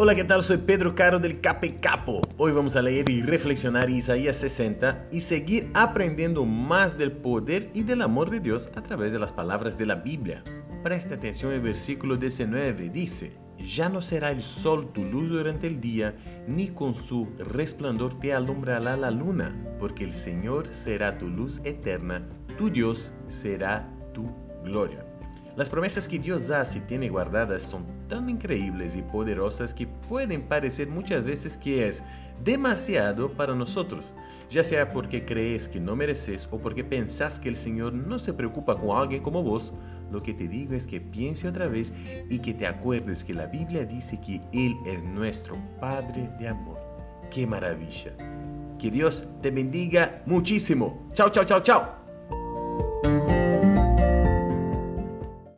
Hola, ¿qué tal? Soy Pedro Caro del Cape Capo. Hoy vamos a leer y reflexionar Isaías 60 y seguir aprendiendo más del poder y del amor de Dios a través de las palabras de la Biblia. Preste atención al versículo 19, dice, Ya no será el sol tu luz durante el día, ni con su resplandor te alumbrará la luna, porque el Señor será tu luz eterna, tu Dios será tu gloria. Las promesas que Dios hace y tiene guardadas son tan increíbles y poderosas que pueden parecer muchas veces que es demasiado para nosotros, ya sea porque crees que no mereces o porque pensás que el Señor no se preocupa con alguien como vos, lo que te digo es que piense otra vez y que te acuerdes que la Biblia dice que Él es nuestro Padre de amor. ¡Qué maravilla! Que Dios te bendiga muchísimo. Chao, chao, chao, chao.